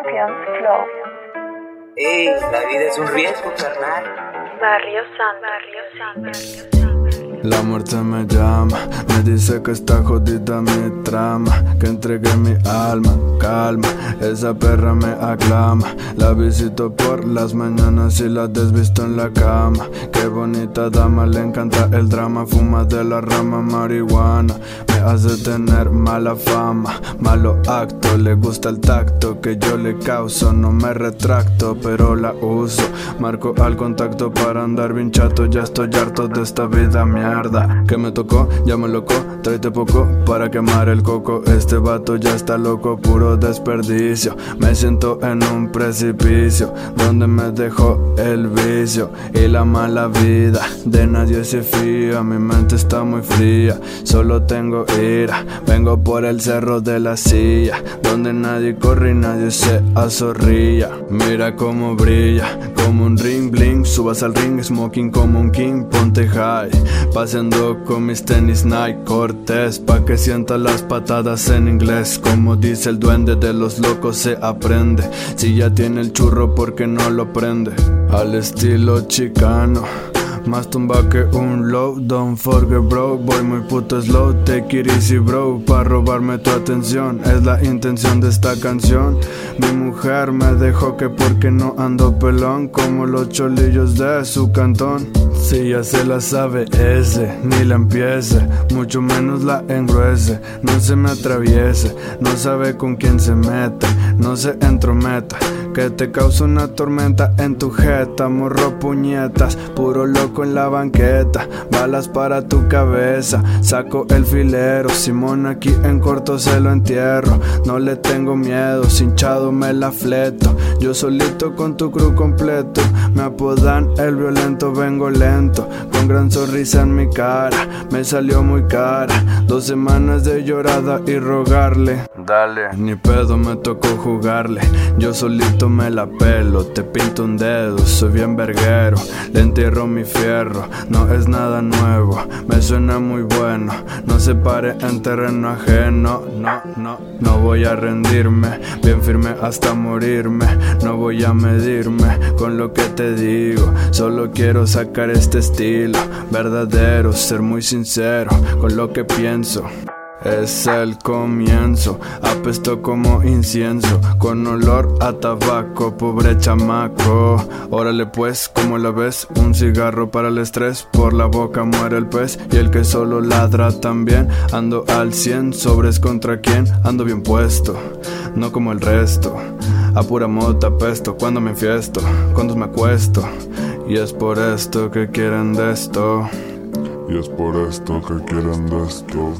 Champions Flow. Ey, la vida es un riesgo, carnal. Barrio San, Barrio San. La muerte me llama, me dice que está jodida mi trama, que entregué mi alma, calma, esa perra me aclama, la visito por las mañanas y la desvisto en la cama, qué bonita dama, le encanta el drama, fuma de la rama marihuana, hace tener mala fama, malo acto, le gusta el tacto que yo le causo, no me retracto, pero la uso, marco al contacto para andar bien chato, ya estoy harto de esta vida mía que me tocó, ya me loco, tráete poco para quemar el coco. Este vato ya está loco, puro desperdicio. Me siento en un precipicio donde me dejó el vicio y la mala vida. De nadie se fía, mi mente está muy fría. Solo tengo vengo por el cerro de la silla donde nadie corre y nadie se azorrilla. Mira cómo brilla, como un ring bling. Subas al ring, smoking como un king, ponte high. Paseando con mis tenis Nike Cortés Pa' que sienta las patadas en inglés Como dice el duende de los locos se aprende Si ya tiene el churro porque no lo prende Al estilo chicano más tumba que un low, don't forget bro. Voy muy puto slow, take it easy bro. Pa' robarme tu atención, es la intención de esta canción. Mi mujer me dejó que porque no ando pelón Como los cholillos de su cantón. Si ya se la sabe ese, ni la empiece. Mucho menos la engruese, no se me atraviese. No sabe con quién se mete, no se entrometa que te causa una tormenta en tu jeta, morro puñetas, puro loco en la banqueta, balas para tu cabeza, saco el filero, Simón aquí en corto se lo entierro, no le tengo miedo, hinchado me la fleto, yo solito con tu crew completo, me apodan el violento, vengo lento, con gran sonrisa en mi cara, me salió muy cara, dos semanas de llorada y rogarle, ni pedo me tocó jugarle, yo solito me la pelo, te pinto un dedo, soy bien verguero, le entierro mi fierro, no es nada nuevo, me suena muy bueno, no se pare en terreno ajeno, no, no, no voy a rendirme, bien firme hasta morirme, no voy a medirme con lo que te digo, solo quiero sacar este estilo. Verdadero, ser muy sincero con lo que pienso. Es el comienzo, apesto como incienso, con olor a tabaco, pobre chamaco. Órale pues, como la ves, un cigarro para el estrés, por la boca muere el pez y el que solo ladra también. Ando al cien, sobres contra quién, ando bien puesto, no como el resto. A pura mota pesto, cuando me enfiesto, cuando me acuesto. Y es por esto que quieren de esto. Y es por esto que quieren de esto.